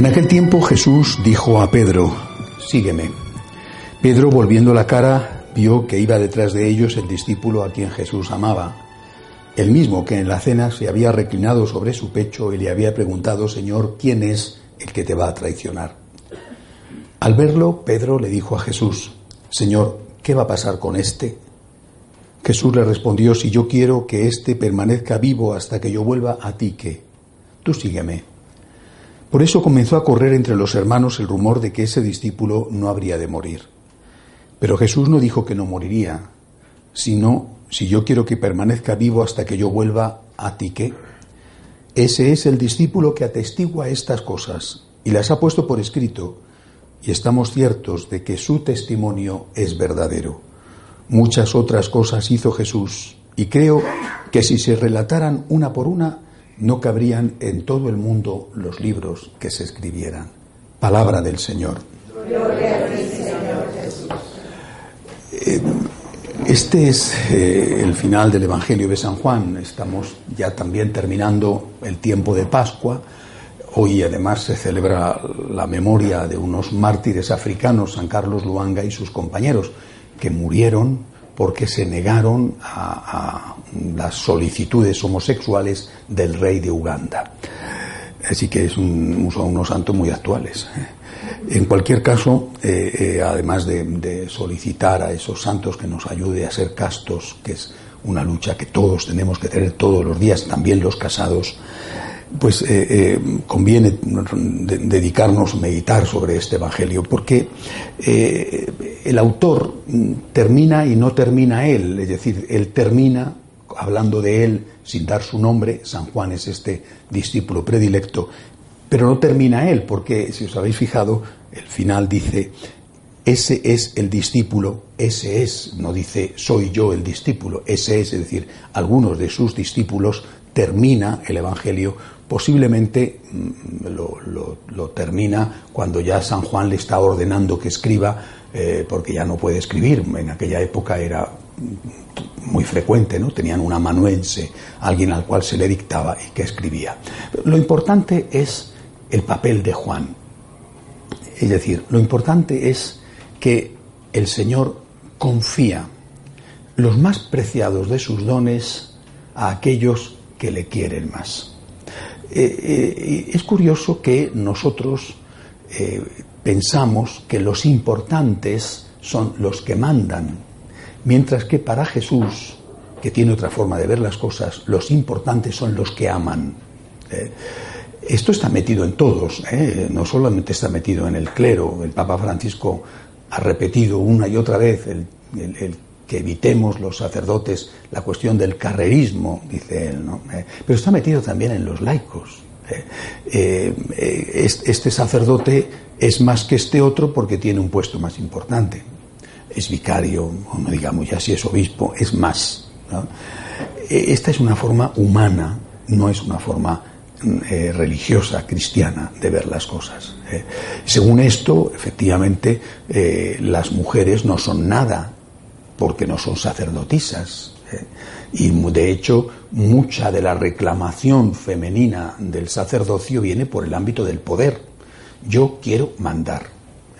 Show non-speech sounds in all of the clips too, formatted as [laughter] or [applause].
En aquel tiempo Jesús dijo a Pedro, sígueme. Pedro, volviendo la cara, vio que iba detrás de ellos el discípulo a quien Jesús amaba, el mismo que en la cena se había reclinado sobre su pecho y le había preguntado, Señor, ¿quién es el que te va a traicionar? Al verlo, Pedro le dijo a Jesús, Señor, ¿qué va a pasar con este? Jesús le respondió, si yo quiero que éste permanezca vivo hasta que yo vuelva a ti, ¿qué? Tú sígueme. Por eso comenzó a correr entre los hermanos el rumor de que ese discípulo no habría de morir. Pero Jesús no dijo que no moriría, sino, si yo quiero que permanezca vivo hasta que yo vuelva a ti, ¿qué? Ese es el discípulo que atestigua estas cosas y las ha puesto por escrito, y estamos ciertos de que su testimonio es verdadero. Muchas otras cosas hizo Jesús, y creo que si se relataran una por una, no cabrían en todo el mundo los libros que se escribieran. Palabra del Señor. Eh, este es eh, el final del Evangelio de San Juan. Estamos ya también terminando el tiempo de Pascua. Hoy además se celebra la memoria de unos mártires africanos, San Carlos Luanga y sus compañeros, que murieron porque se negaron a, las solicitudes homosexuales del rey de Uganda. Así que es son unos santos muy actuales. ¿eh? En cualquier caso, eh, eh, además de, solicitar a esos santos que nos ayude a ser castos, que es una lucha que todos tenemos que tener todos los días, también los casados, pues eh, eh, conviene dedicarnos a meditar sobre este Evangelio, porque eh, el autor termina y no termina él, es decir, él termina hablando de él sin dar su nombre, San Juan es este discípulo predilecto, pero no termina él, porque si os habéis fijado, el final dice, ese es el discípulo, ese es, no dice soy yo el discípulo, ese es, es decir, algunos de sus discípulos termina el Evangelio posiblemente mm, lo, termina cuando ya San Juan le está ordenando que escriba, eh, porque ya no puede escribir. En aquella época era muy frecuente, ¿no? Tenían un amanuense, alguien al cual se le dictaba y que escribía. Lo importante es el papel de Juan. Es decir, lo importante es que el Señor confía los más preciados de sus dones a aquellos que le quieren más. Eh, eh, es curioso que nosotros eh, pensamos que los importantes son los que mandan, mientras que para Jesús, que tiene otra forma de ver las cosas, los importantes son los que aman. esto está metido en todos, no solamente está metido en el clero, el Papa Francisco ha repetido una y otra vez el, el que evitemos los sacerdotes la cuestión del carrerismo, dice él, ¿no? Eh, pero está metido también en los laicos. Eh, eh, este sacerdote es más que este otro porque tiene un puesto más importante. Es vicario, o no digamos ya si es obispo, es más. Esta es una forma humana, no es una forma religiosa, cristiana, de ver las cosas. Según esto, efectivamente, las mujeres no son nada porque no son sacerdotisas. ¿eh? Y de hecho, mucha de la reclamación femenina del sacerdocio viene por el ámbito del poder. Yo quiero mandar.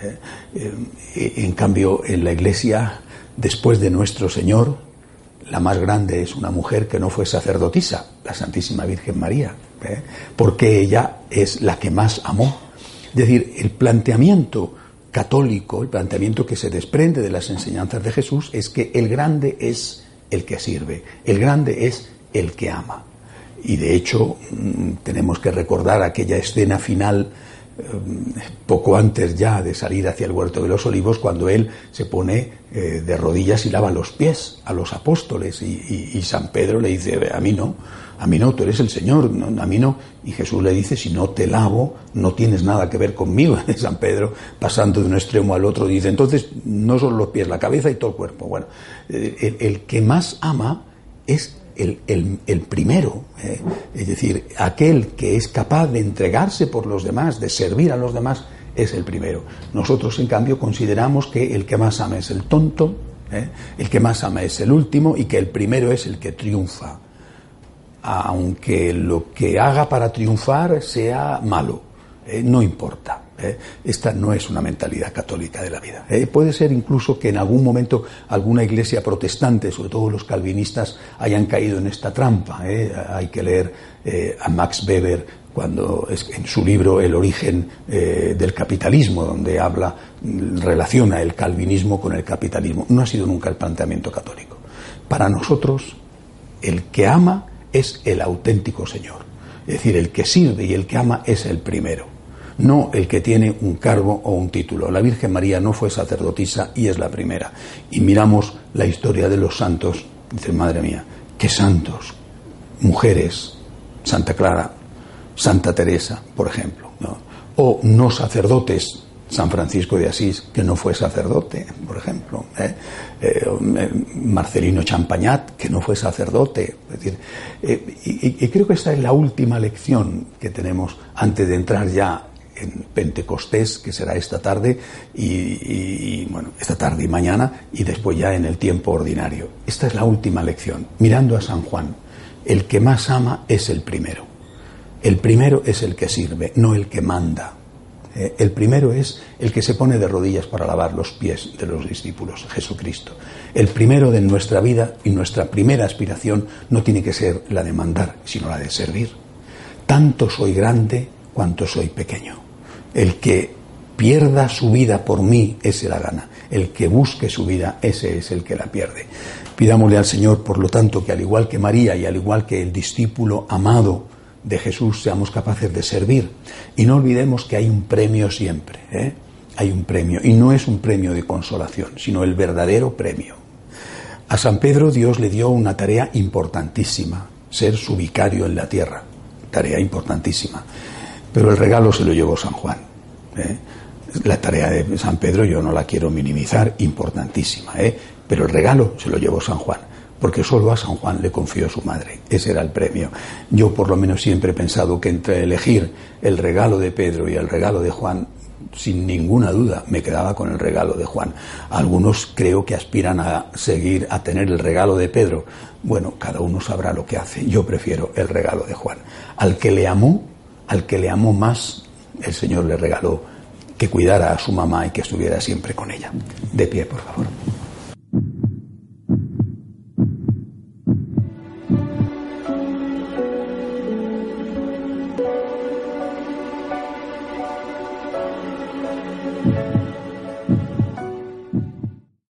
¿eh? Eh, en cambio, en la iglesia, después de nuestro Señor, la más grande es una mujer que no fue sacerdotisa, la Santísima Virgen María, porque ella es la que más amó. Es decir, el planteamiento católico, el planteamiento que se desprende de las enseñanzas de Jesús es que el grande es el que sirve, el grande es el que ama. Y de hecho mm, tenemos que recordar aquella escena final poco antes ya de salir hacia el huerto de los olivos, cuando él se pone eh, de rodillas y lava los pies a los apóstoles y, San Pedro le dice, a mí no, a mí no, tú eres el Señor, a mí no. Y Jesús le dice, si no te lavo, no tienes nada que ver conmigo. [laughs] San Pedro, pasando de un extremo al otro, dice, entonces no son los pies, la cabeza y todo el cuerpo. Bueno, eh, el, que más ama es el, primero, ¿eh? es decir, aquel que es capaz de entregarse por los demás, de servir a los demás, es el primero. Nosotros, en cambio, consideramos que el que más ama es el tonto, ¿eh? el que más ama es el último y que el primero es el que triunfa, aunque lo que haga para triunfar sea malo, ¿eh? no importa. ¿Eh? Esta no es una mentalidad católica de la vida. Puede ser incluso que en algún momento alguna iglesia protestante, sobre todo los calvinistas, hayan caído en esta trampa. Hay que leer a Max Weber cuando en su libro El origen eh, del capitalismo, donde habla, relaciona el calvinismo con el capitalismo. No ha sido nunca el planteamiento católico. Para nosotros, el que ama es el auténtico Señor. Es decir, el que sirve y el que ama es el primero, no el que tiene un cargo o un título. La Virgen María no fue sacerdotisa y es la primera. Y miramos la historia de los santos, dice, madre mía, qué santos, mujeres, Santa Clara, Santa Teresa, por ejemplo, o no sacerdotes, San Francisco de Asís, que no fue sacerdote, por ejemplo, ¿eh? Eh, Marcelino Champagnat, que no fue sacerdote. Eh, y, creo que esta es la última lección que tenemos antes de entrar ya en Pentecostés, que será esta tarde, y, bueno, esta tarde y mañana, y después ya en el tiempo ordinario. Esta es la última lección. Mirando a San Juan, el que más ama es el primero. El primero es el que sirve, no el que manda. Eh, el primero es el que se pone de rodillas para lavar los pies de los discípulos, Jesucristo. El primero de nuestra vida y nuestra primera aspiración no tiene que ser la de mandar, sino la de servir. Tanto soy grande cuanto soy pequeño. El que pierda su vida por mí, ese la gana. El que busque su vida, ese es el que la pierde. Pidámosle al Señor, por lo tanto, que al igual que María y al igual que el discípulo amado, de Jesús seamos capaces de servir. Y no olvidemos que hay un premio siempre, ¿eh? hay un premio, y no es un premio de consolación, sino el verdadero premio. A San Pedro Dios le dio una tarea importantísima, ser su vicario en la tierra, tarea importantísima, pero el regalo se lo llevó San Juan. ¿eh? La tarea de San Pedro yo no la quiero minimizar, importantísima, ¿eh? pero el regalo se lo llevó San Juan porque solo a San Juan le confió su madre. Ese era el premio. Yo por lo menos siempre he pensado que entre elegir el regalo de Pedro y el regalo de Juan, sin ninguna duda me quedaba con el regalo de Juan. Algunos creo que aspiran a seguir a tener el regalo de Pedro. Bueno, cada uno sabrá lo que hace. Yo prefiero el regalo de Juan. Al que le amó, al que le amó más, el Señor le regaló que cuidara a su mamá y que estuviera siempre con ella. De pie, por favor.